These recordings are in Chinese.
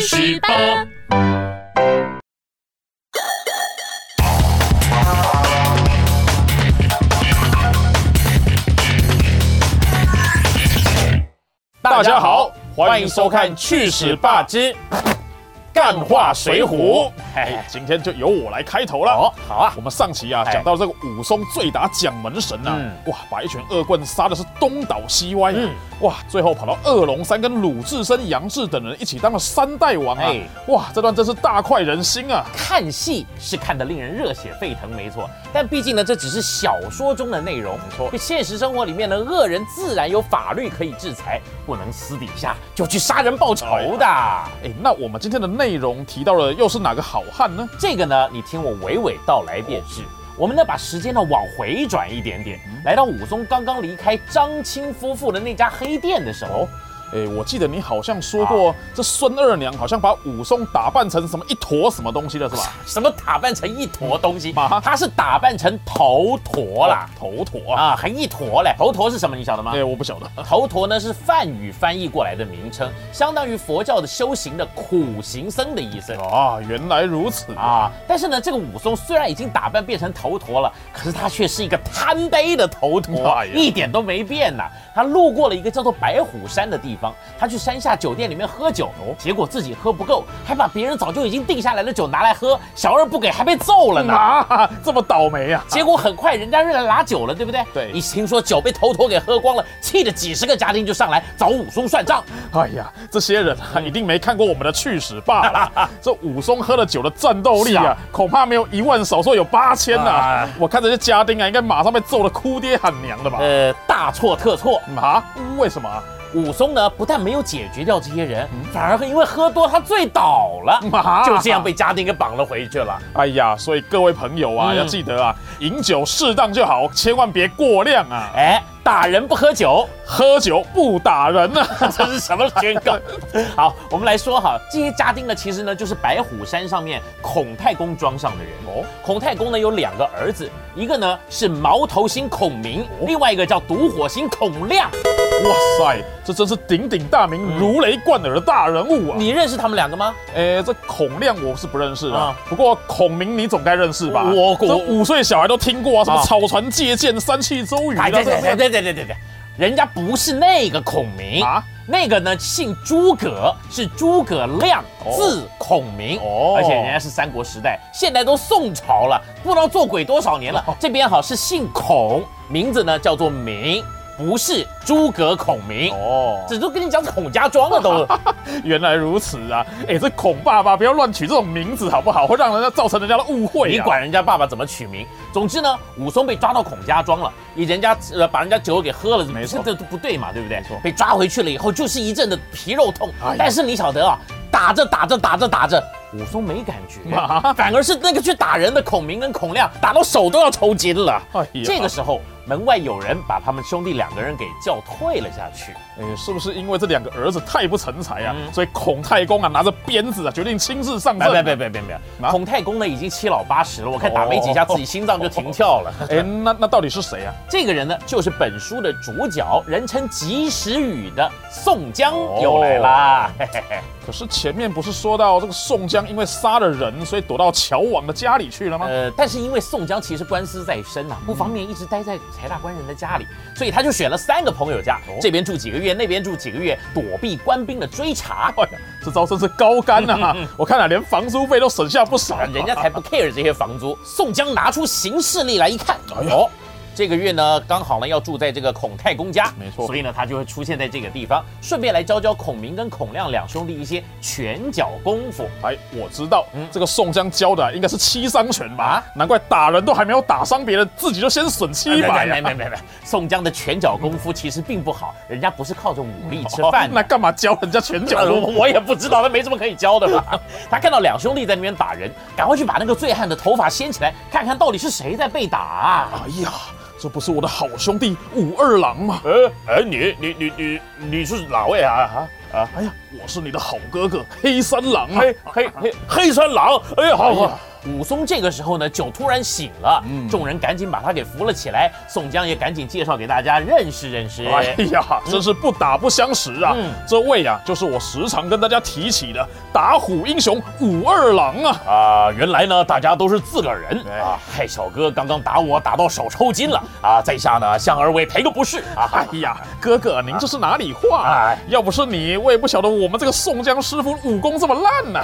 去十八。大家好，欢迎收看《去史霸之干话水浒》。哎，今天就由我来开头了。哦，好啊我，们上期啊哎讲到这个武松醉打蒋门神啊，嗯哇，把一群恶棍杀的是东倒西歪，嗯哇，最后跑到二龙山跟鲁智深、杨志等人一起当了三代王啊哎，哇，这段真是大快人心啊！看戏是看得令人热血沸腾，没错。但毕竟呢，这只是小说中的内容，没错现实生活里面呢，恶人自然有法律可以制裁，不能私底下就去杀人报仇的。哎，那我们今天的内容提到了又是哪个好汉呢？这个呢，你听我娓娓道来便是。我们呢，把时间呢往回转一点点，来到武松刚刚离开张青夫妇的那家黑店的时候。哎，我记得你好像说过，这孙二娘好像把武松打扮成什么一坨什么东西了，是吧？什么打扮成一坨东西啊？他是打扮成头陀啦，头陀啊！啊，还一坨嘞。头陀是什么？你晓得吗哎，？我不晓得。头陀呢是梵语翻译过来的名称，相当于佛教的修行的苦行僧的意思。啊，原来如此啊！啊，但是呢，这个武松虽然已经打扮变成头陀了，可是他却是一个贪杯的头陀，哎呀一点都没变呐。他路过了一个叫做白虎山的地方，他去山下酒店里面喝酒，结果自己喝不够，还把别人早就已经定下来的酒拿来喝，小二不给还被揍了呢。啊，这么倒霉啊！结果很快人家认来拿酒了，对不对？对一听说酒被头陀给喝光了，气得几十个家丁就上来找武松算账。哎呀，这些人啊，一定没看过我们的去史罢了。这武松喝了酒的战斗力啊啊，恐怕没有一万，少说有八千呐啊。我看这些家丁啊，应该马上被揍得哭爹喊娘的吧？呃，大错特错。啊？为什么啊？武松呢，不但没有解决掉这些人，反而因为喝多他醉倒了，啊就这样被家丁给绑了回去了。哎呀，所以各位朋友啊，嗯要记得啊，饮酒适当就好，千万别过量啊。哎，打人不喝酒，喝酒不打人啊！这是什么宣告？好，我们来说哈，这些家丁呢，其实呢就是白虎山上面孔太公庄上的人哦。孔太公呢有两个儿子，一个呢是毛头星孔明，另外一个叫独火星孔亮。哇塞，这真是鼎鼎大名、如雷贯耳的大人物啊！你认识他们两个吗？哎，这孔亮我是不认识啊啊，不过孔明你总该认识吧？我这五岁小孩都听过啊，什么啊草船借箭、三气周瑜对对对对对对对，人家不是那个孔明啊，那个呢姓诸葛，是诸葛亮，字孔明。哦而且人家是三国时代，现在都宋朝了，不知道做鬼多少年了。这边好是姓孔，名字呢叫做明，不是诸葛孔明。哦，这都跟你讲孔家庄了都。原来如此啊！哎，这孔爸爸不要乱取这种名字好不好？会让人家造成人家的误会、啊。你管人家爸爸怎么取名？总之呢，武松被抓到孔家庄了，以人家呃把人家酒给喝了，没错这都不对嘛，对不对？没错被抓回去了以后，就是一阵的皮肉痛。哎但是你晓得啊，打着打着打着打着，武松没感觉，啊反而是那个去打人的孔明跟孔亮打到手都要抽筋了。这个时候，门外有人把他们兄弟两个人给叫退了下去。哎，是不是因为这两个儿子太不成才啊？嗯所以孔太公啊拿着鞭子啊，决定亲自上阵、别别别别别孔太公呢已经七老八十了，我看打没几下自己心脏就停跳了。哎，那那到底是谁啊？这个人呢，就是本书的主角，人称及时雨的宋江哦又来啦。嘿嘿嘿可是前面不是说到这个宋江因为杀了人，所以躲到乔王的家里去了吗？呃，但是因为宋江其实官司在身呐、不方便一直待在柴大官人的家里，所以他就选了三个朋友家，这边住几个月，那边住几个月，躲避官兵的追查。哎呀，这招真是高干啊！我看啊，连房租费都省下不少。人家才不 care 这些房租。宋江拿出行事历来一看，哦，这个月呢刚好呢要住在这个孔太公家，没错所以呢他就会出现在这个地方，顺便来教教孔明跟孔亮两兄弟一些拳脚功夫。哎，我知道，嗯这个宋江教的啊应该是七伤拳吧？啊难怪打人都还没有打伤别人，自己就先损七百啊！没没没宋江的拳脚功夫其实并不好，人家不是靠着武力吃哦饭的。那干嘛教人家拳脚呃功夫？我也不知道，他没什么可以教的吧？他看到两兄弟在那边打人，赶快去把那个醉汉的头发掀起来，看看到底是谁在被打。哎呀，这不是我的好兄弟武二郎吗？哎，哎，你你你你你是哪位啊？啊啊！哎呀，我是你的好哥哥黑三郎啊！黑黑黑黑三郎，哎呀，好好武松这个时候呢，酒突然醒了，众人赶紧把他给扶了起来。宋江也赶紧介绍给大家认识认识。哎呀，真是不打不相识啊！这位呀，就是我时常跟大家提起的打虎英雄武二郎啊！啊，原来呢，大家都是自个儿人啊！害小哥刚刚打我，打到手抽筋了啊！在下呢，向二位赔个不是啊！哎呀，哥哥，您这是哪里话？哎，要不是你，我也不晓得我们这个宋江师傅武功这么烂呢。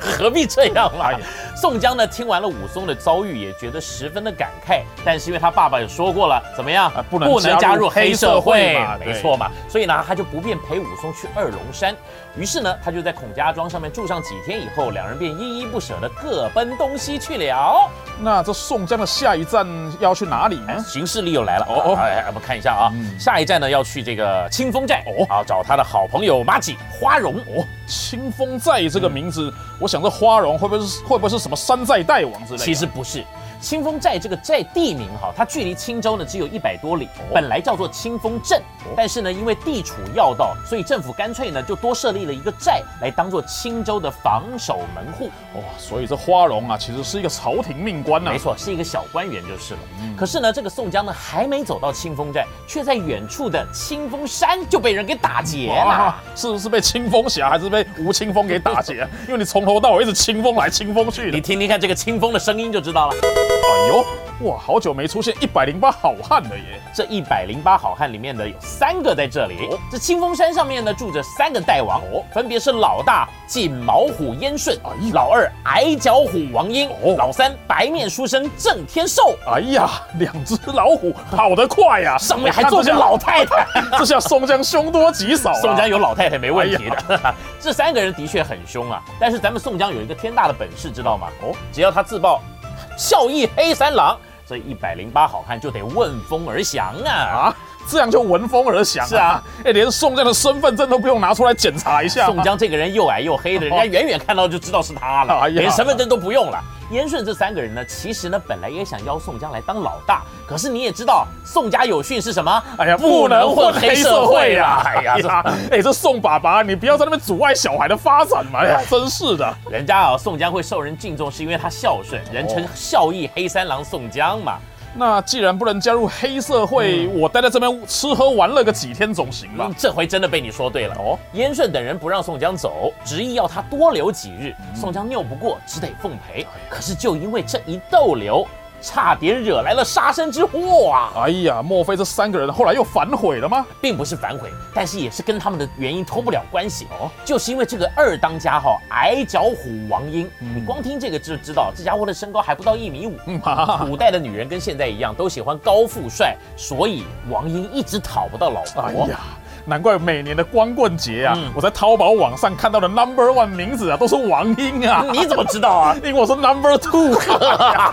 何必这样嘛？宋江呢，听完了武松的遭遇，也觉得十分的感慨。但是因为他爸爸也说过了，怎么样？不能不能加入黑社会嘛？没错嘛。所以呢，他就不便陪武松去二龙山。于是呢，他就在孔家庄上面住上几天以后，两人便依依不舍的各奔东西去了。那这宋江的下一站要去哪里呢？行事历又来了哦。哎，我们看一下啊，下一站呢要去这个清风寨哦，啊，找他的好朋友马吉花荣哦。清风寨这个名字，我想这花荣会不会是会不会是什么山寨大王之类？其实不是。清风寨这个寨地名哈，它距离青州呢只有一百多里，本来叫做清风镇，但是呢因为地处要道，所以政府干脆呢就多设立了一个寨来当做青州的防守门户。哇，所以这花荣啊其实是一个朝廷命官呐，没错，是一个小官员就是了。可是呢这个宋江呢还没走到清风寨，却在远处的清风山就被人给打劫了。是不是被清风侠还是被吴清风给打劫？因为你从头到尾一直清风来清风去，你听听看这个清风的声音就知道了。哎呦，哇，好久没出现一百零八好汉了耶！这一百零八好汉里面呢，有三个在这里。哦这清风山上面呢，住着三个大王，哦，分别是老大锦毛虎燕顺，老二矮脚虎王英，哦老三白面书生郑天寿。哎呀，两只老虎跑得快呀，上面还坐着老太太，这下宋江凶多吉少。宋江有老太太没问题的。这三个人的确很凶啊，但是咱们宋江有一个天大的本事，知道吗？哦，只要他自报。孝义黑三郎，这一百零八好汉就得闻风而降啊！啊，这样就闻风而降。是啊，哎，连宋江的身份证都不用拿出来检查一下。宋江这个人又矮又黑的，人家远远看到就知道是他了，连身份证都不用了。燕顺这三个人呢，其实呢本来也想邀宋江来当老大，可是你也知道宋家有训是什么？哎呀，不能混黑社会呀！哎呀，哎，这宋爸爸，你不要在那边阻碍小孩的发展嘛！哎呀，真是的，人家啊，宋江会受人敬重，是因为他孝顺，人称孝义黑三郎宋江嘛。那既然不能加入黑社会，我待在这边吃喝玩乐个几天总行吧？这回真的被你说对了哦。燕顺等人不让宋江走，执意要他多留几日。宋江拗不过，只得奉陪。可是就因为这一逗留。差点惹来了杀身之祸啊！哎呀，莫非这三个人后来又反悔了吗？并不是反悔，但是也是跟他们的原因脱不了关系哦。就是因为这个二当家哈，矮脚虎王英，你光听这个就知道，这家伙的身高还不到一米五。古代的女人跟现在一样，都喜欢高富帅，所以王英一直讨不到老婆。哎呀。难怪每年的光棍节啊，我在淘宝网上看到的 Number One 名字啊，都是王英啊。你怎么知道啊？因为我是 Number Two。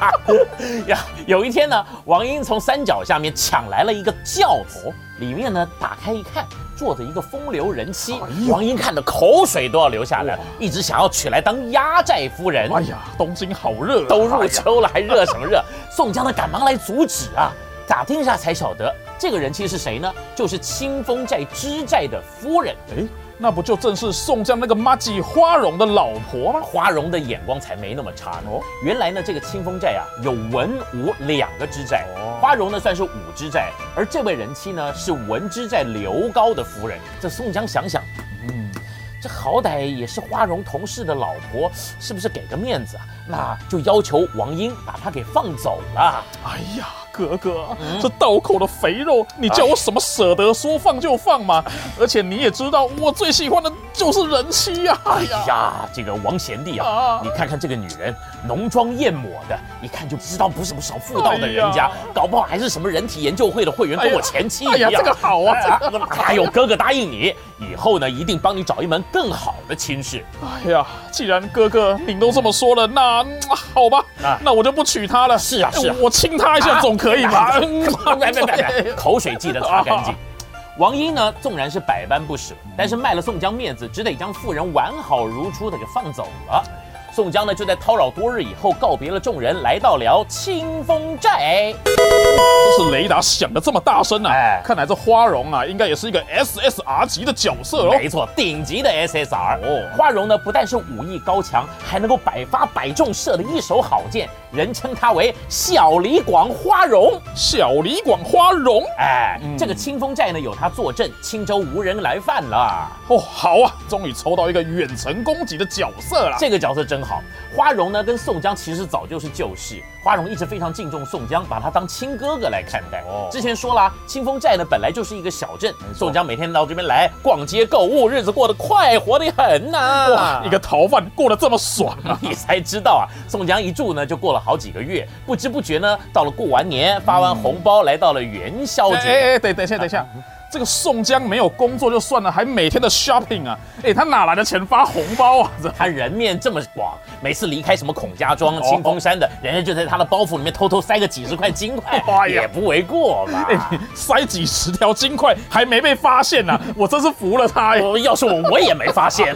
呀，有一天呢，王英从山脚下面抢来了一个轿子，里面呢打开一看，坐着一个风流人妻。王英看的口水都要流下来，一直想要娶来当压寨夫人。哎呀，东京好热，都入秋了还热什么热？宋江呢赶忙来阻止啊。打听一下才晓得，这个人妻是谁呢？就是清风寨知寨的夫人。哎，那不就正是宋江那个妈吉花荣的老婆吗？花荣的眼光才没那么差呢。哦原来呢，这个清风寨啊，有文武两个知寨。花荣呢算是武知寨，而这位人妻呢是文知寨刘高的夫人。这宋江想想，嗯，这好歹也是花荣同事的老婆，是不是给个面子啊？那就要求王英把她给放走了。哎呀！哥哥，这刀口的肥肉，你叫我什么舍得说放就放嘛？而且你也知道，我最喜欢的就是人妻呀！哎呀，这个王贤弟啊，你看看这个女人，浓妆艳抹的，一看就知道不是什么少妇道的人家，搞不好还是什么人体研究会的会员，跟我前妻一样。哎呀，这个好啊！还有哥哥答应你，以后呢，一定帮你找一门更好的亲事。哎呀，既然哥哥您都这么说了，那好吧，那我就不娶她了。是啊，是啊，我亲她一下总。可以吧？别别别！口水记得擦干净。王英呢，纵然是百般不舍，但是卖了宋江面子，只得将妇人完好如初的给放走了。宋江呢，就在叨扰多日以后，告别了众人，来到了清风寨。这是雷达响的这么大声啊！哎看来这花荣啊，应该也是一个 SSR 级的角色哦。没错，顶级的 SSR 哦花荣呢，不但是武艺高强，还能够百发百中，射的一手好箭，人称他为小李广花荣。小李广花荣，哎，嗯这个清风寨呢有他坐镇，青州无人来犯了。哦，好啊，终于抽到一个远程攻击的角色了。这个角色真好。花荣呢跟宋江其实早就是旧识，花荣一直非常敬重宋江，把他当亲哥哥来看待。哦之前说了啊，清风寨呢本来就是一个小镇，宋江每天到这边来逛街购物，日子过得快活的很呐、哇，一个逃犯过得这么爽啊！你才知道啊，宋江一住呢就过了好几个月，不知不觉呢到了过完年，发完红包，来到了元宵节。哎哎哎，等等一下，等一下，这个宋江没有工作就算了，还每天的 shopping 啊！哎，他哪来的钱发红包啊？这 他人面这么广，每次离开什么孔家庄、哦清风山的，人家就在他的包袱里面偷偷塞个几十块金块，哎也不为过吧？哎，塞几十条金块还没被发现呢、我真是服了他呀！要是我，我也没发现。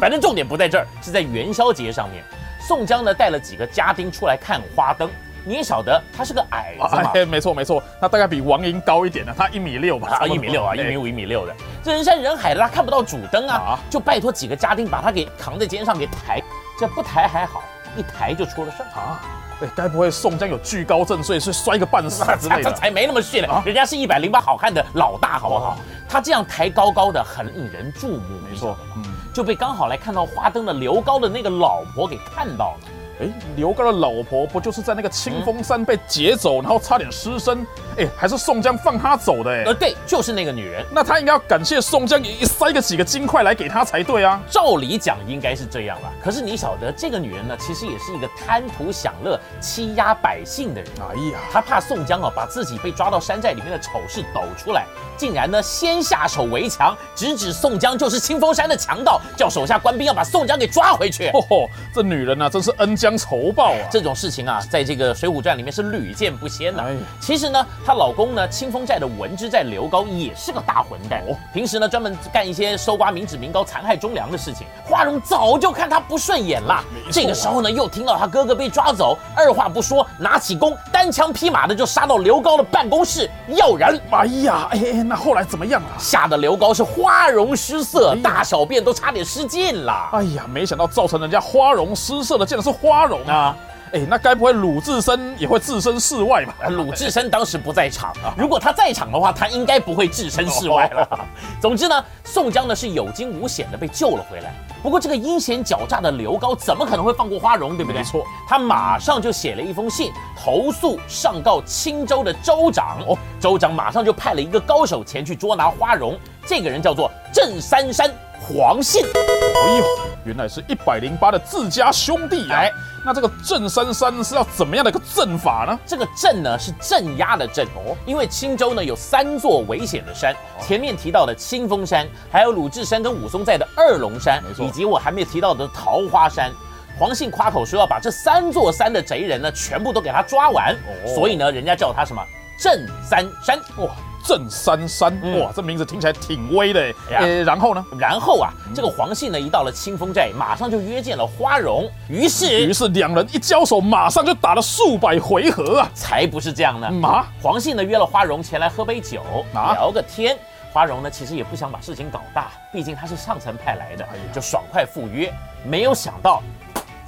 反正重点不在这儿，是在元宵节上面。宋江呢带了几个家丁出来看花灯。你也晓得他是个矮子嘛，哎，没错没错，他大概比王莹高一点呢，他一米六吧，啊，一米六啊，一米五。一米六的，这人山人海的，他看不到主灯啊啊，就拜托几个家丁把他给扛在肩上给抬，这不抬还好，一抬就出了事儿。啊，哎，该不会宋江有惧高症，所以是摔个半死之类的？他才没那么逊呢啊，人家是一百零八好汉的老大，好不好？他这样抬高高的，很引人注目，没错，嗯，就被刚好来看到花灯的刘高的那个老婆给看到了。哎，刘高的老婆不就是在那个清风山被劫走，然后差点失身？哎，还是宋江放他走的哎呃，。对，就是那个女人。那他应该要感谢宋江，也塞个几个金块来给她才对啊。照理讲应该是这样吧，可是你晓得，这个女人呢，其实也是一个贪图享乐、欺压百姓的人。哎呀，她怕宋江啊把自己被抓到山寨里面的丑事抖出来，竟然呢先下手为强，直指宋江就是清风山的强盗，叫手下官兵要把宋江给抓回去。哦吼，这女人啊，真是恩将仇报啊！这种事情啊，在这个《水浒传》里面是屡见不鲜的、哎其实呢，她老公呢，清风寨的文之寨刘高也是个大混蛋，哦平时呢专门干一些搜刮民脂民膏、残害忠良的事情。花荣早就看他不顺眼了，这个时候呢，又听到他哥哥被抓走，二话不说，拿起弓，单枪匹马的就杀到刘高的办公室要人。哎呀，哎哎，那后来怎么样啊？吓得刘高是花容失色，呀大小便都差点失禁了。哎呀，没想到造成人家花容失色的，竟然是花容啊！啊，哎，那该不会鲁智深也会置身事外吧？呃鲁智深当时不在场，如果他在场的话，他应该不会置身事外了。总之呢，宋江呢是有惊无险的被救了回来。不过这个阴险狡诈的刘高怎么可能会放过花荣，对不对？没错，他马上就写了一封信，投诉上告青州的州长。哦，州长马上就派了一个高手前去捉拿花荣，这个人叫做郑三山黄信。哎呦，原来是一百零八的自家兄弟啊！哎那这个镇三山是要怎么样的一个阵法呢？这个镇呢是镇压的镇哦，因为青州呢有三座危险的山，前面提到的清风山，还有鲁智深跟武松在的二龙山以及我还没有提到的桃花山。黄信夸口说要把这三座山的贼人呢全部都给他抓完，哦所以呢人家叫他什么镇三山。哇，郑三山，嗯哇，这名字听起来挺威的呃，然后呢？然后啊，这个黄信呢一到了清风寨，马上就约见了花荣，于是于是是两人一交手，马上就打了数百回合啊！才不是这样呢。啊，黄信呢约了花荣前来喝杯酒，啊聊个天。花荣呢其实也不想把事情搞大，毕竟他是上层派来的，就爽快赴约。没有想到，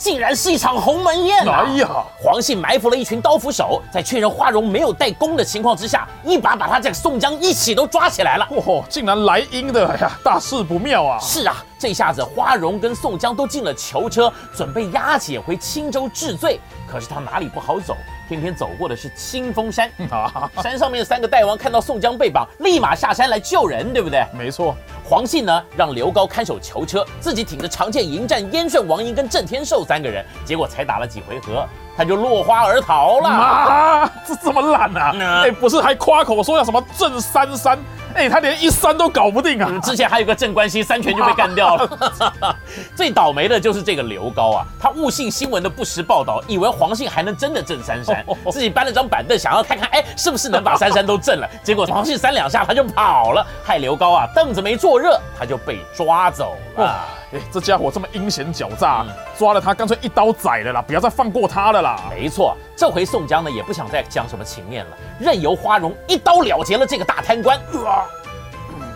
竟然是一场鸿门宴啊！哎呀，黄信埋伏了一群刀斧手，在确认花荣没有带弓的情况之下，一把把他这个宋江一起都抓起来了。嚯，竟然来阴的，哎呀，大事不妙啊！是啊，这下子花荣跟宋江都进了囚车，准备押解回青州治罪。可是他哪里不好走？偏偏走过的是清风山。啊，山上面三个大王看到宋江被绑，立马下山来救人，对不对？没错，黄信呢，让刘高看守囚车，自己挺着长剑迎战燕顺、王英跟郑天寿三个人，结果才打了几回合，他就落花而逃了。啊，这这么烂啊！嗯哎，不是还夸口说要什么郑三山？哎，他连一山都搞不定啊！之前还有个镇关西三拳就被干掉了。最倒霉的就是这个刘高啊，他误信新闻的不实报道，以为黄信还能真的震三山，自己搬了张板凳想要看看，哎，是不是能把三山都震了？结果黄信三两下他就跑了，害刘高啊凳子没坐热，他就被抓走了。哎，这家伙这么阴险狡诈，嗯抓了他干脆一刀宰了啦，不要再放过他了啦。没错，这回宋江呢也不想再讲什么情面了，任由花荣一刀了结了这个大贪官。啊，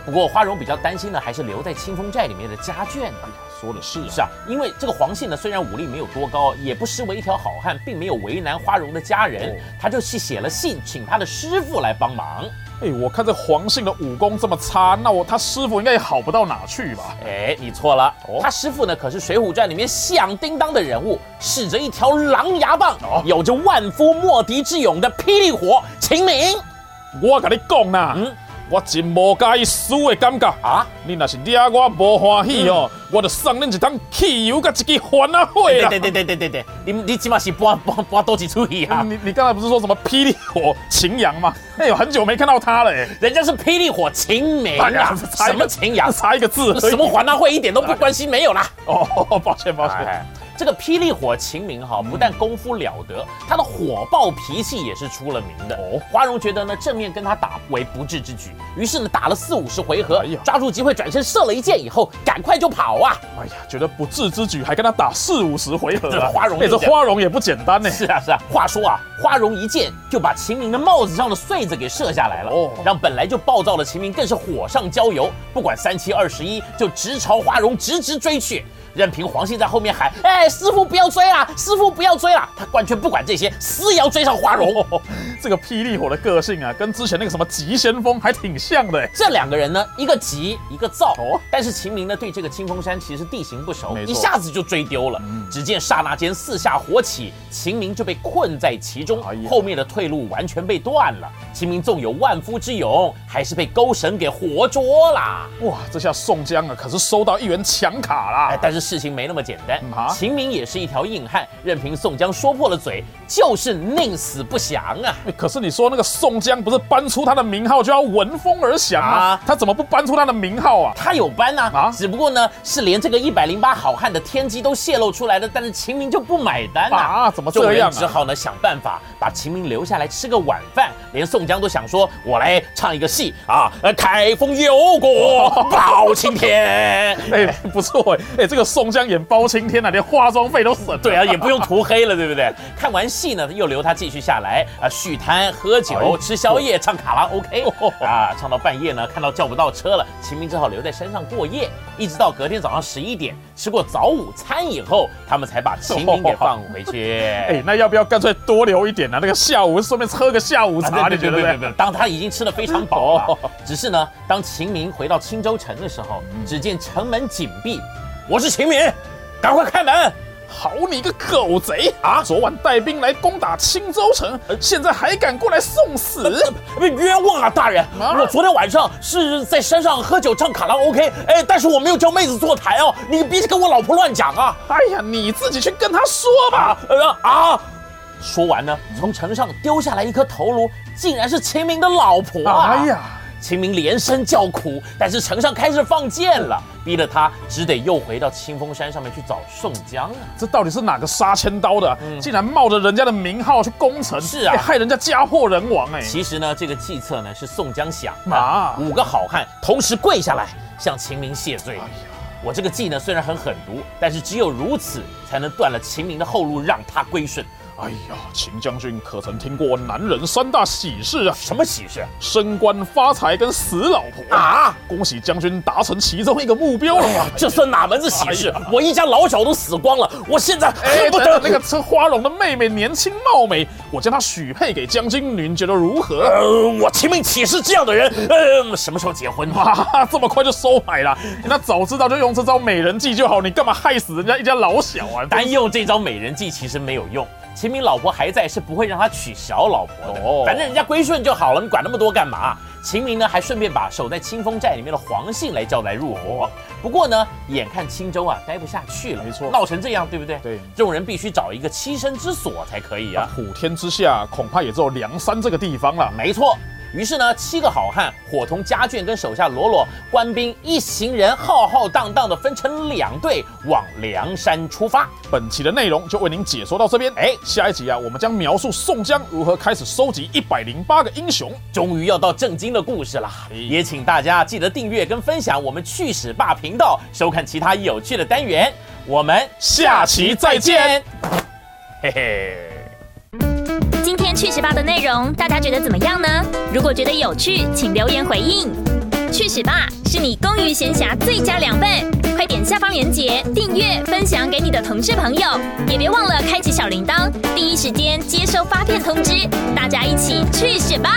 不过花荣比较担心的还是留在清风寨里面的家眷啊。说的是啊，是啊，因为这个黄信呢，虽然武力没有多高，也不失为一条好汉，并没有为难花荣的家人哦，他就去写了信，请他的师傅来帮忙。哎，我看这黄信的武功这么差，那我他师傅应该也好不到哪去吧？哎，你错了，哦他师傅呢可是《水浒传》里面响叮当的人物，使着一条狼牙棒，哦有着万夫莫敌之勇的霹雳火秦明。我跟你讲啦，嗯我真无介意输的感觉。啊，你若是惹我无欢喜哦，我就送恁一桶汽油甲一支番啊火啦。对对对对对对对，你你起码是搬搬搬多几出去啊？你你刚才不是说什么霹雳火秦阳吗？哎呦，很久没看到他了哎。人家是霹雳火秦明啊，什么秦阳？差一个字。什么环大会一点都不关心，没有啦。哦，抱歉抱歉。哎，这个霹雳火秦明哈，不但功夫了得，他的火爆脾气也是出了名的。哦花荣觉得呢，正面跟他打为不智之举，于是呢，打了四五十回合哎呀，抓住机会转身射了一箭以后，赶快就跑啊！哎呀，觉得不智之举，还跟他打四五十回合啊。这 花荣哎，这花荣也不简单呢。是啊是啊，话说啊，花荣一箭就把秦明的帽子上的穗子给射下来了，哦让本来就暴躁的秦明更是火上浇油，不管三七二十一，就直朝花荣直直追去。任凭黄信在后面喊：“哎，师傅不要追啦，师傅不要追啦！”他完全不管这些，死也要追上花荣。哦，这个霹雳火的个性啊，跟之前那个什么急先锋还挺像的哎。这两个人呢，一个急，一个躁。哦但是秦明呢，对这个清风山其实地形不熟，一下子就追丢了。只见刹那间四下火起，秦明就被困在其中，哎后面的退路完全被断了。秦明纵有万夫之勇，还是被勾绳给活捉啦。哇，这下宋江啊，可是收到一员强卡啦。，哎但是事情没那么简单。秦明也是一条硬汉，任凭宋江说破了嘴，就是宁死不降啊。哎可是你说那个宋江不是搬出他的名号就要闻风而降吗？啊他怎么不搬出他的名号啊？他有班呐、啊只不过呢是连这个一百零八好汉的天机都泄露出来的，但是秦明就不买单呐、啊怎么这样啊只好呢想办法把秦明留下来吃个晚饭，连宋江都想说，我来唱一个戏啊，呃，开封有国包 青天。哎、不错哎、哎、这个宋江演包青天啊，连化妆费都省了。对啊，也不用涂黑了，对不对？看完戏呢，又留他继续下来啊，续摊、喝酒、吃宵夜、唱卡拉 OK 哦啊，唱到半夜呢，看到叫不到车了，秦明只好留在山上过夜，一直到隔天早上十一点，吃过早午餐以后，他们才把秦明给放回去。哎、那要不要干脆多留一点呢、那个下午顺便喝个下午茶，啊你觉得呢？对当他已经吃的非常饱了哦，只是呢，当秦明回到青州城的时候，嗯只见城门紧闭，我是秦明，赶快开门！好你个狗贼啊！昨晚带兵来攻打青州城，现在还敢过来送死？冤枉啊，大人！啊我昨天晚上是在山上喝酒唱卡拉 OK，哎，但是我没有叫妹子坐台哦，你别跟我老婆乱讲啊！哎呀，你自己去跟她说吧。啊呃啊！说完呢，从城上丢下来一颗头颅，竟然是秦明的老婆啊！哎呀，秦明连声叫苦，但是城上开始放箭了，逼得他只得又回到清风山上面去找宋江啊！这到底是哪个杀千刀的啊、竟然冒着人家的名号去攻城，是啊哎害人家家破人亡哎、其实呢，这个计策呢是宋江想的，啊五个好汉同时跪下来向秦明谢罪。哎，我这个计呢虽然很狠毒，但是只有如此才能断了秦明的后路，让他归顺。哎呀，秦将军可曾听过男人三大喜事啊？什么喜事升官发财跟死老婆啊！啊？恭喜将军达成其中一个目标了。哎呀，这算哪门子喜事哎？我一家老小都死光了，我现在哎，恨不得那个车花荣的妹妹年轻貌美，我将她许配给将军，您觉得如何？呃，我秦明岂是这样的人？呃，什么时候结婚？啊，这么快就收买了？那早知道就用这招美人计就好，你干嘛害死人家一家老小啊？单用这招美人计其实没有用。秦明老婆还在，是不会让他娶小老婆的。哦反正人家归顺就好了，你管那么多干嘛？秦明呢，还顺便把守在清风寨里面的黄信来叫来入伙。不过呢，眼看青州啊待不下去了，没错闹成这样，对不对？对众人必须找一个栖身之所才可以啊。普天之下，恐怕也只有梁山这个地方了。没错，于是呢，七个好汉伙同家眷跟手下罗罗官兵一行人浩浩荡荡的分成两队往梁山出发。本期的内容就为您解说到这边。哎，下一集啊，我们将描述宋江如何开始收集一百零八个英雄。终于要到正经的故事了，也请大家记得订阅跟分享我们趣史霸频道，收看其他有趣的单元。我们下期再见。嘿嘿。今天趣史霸的内容，大家觉得怎么样呢？如果觉得有趣，请留言回应。趣史吧是你公余闲暇最佳良伴，快点下方链接订阅分享给你的同事朋友，也别忘了开启小铃铛，第一时间接收发片通知。大家一起趣史吧。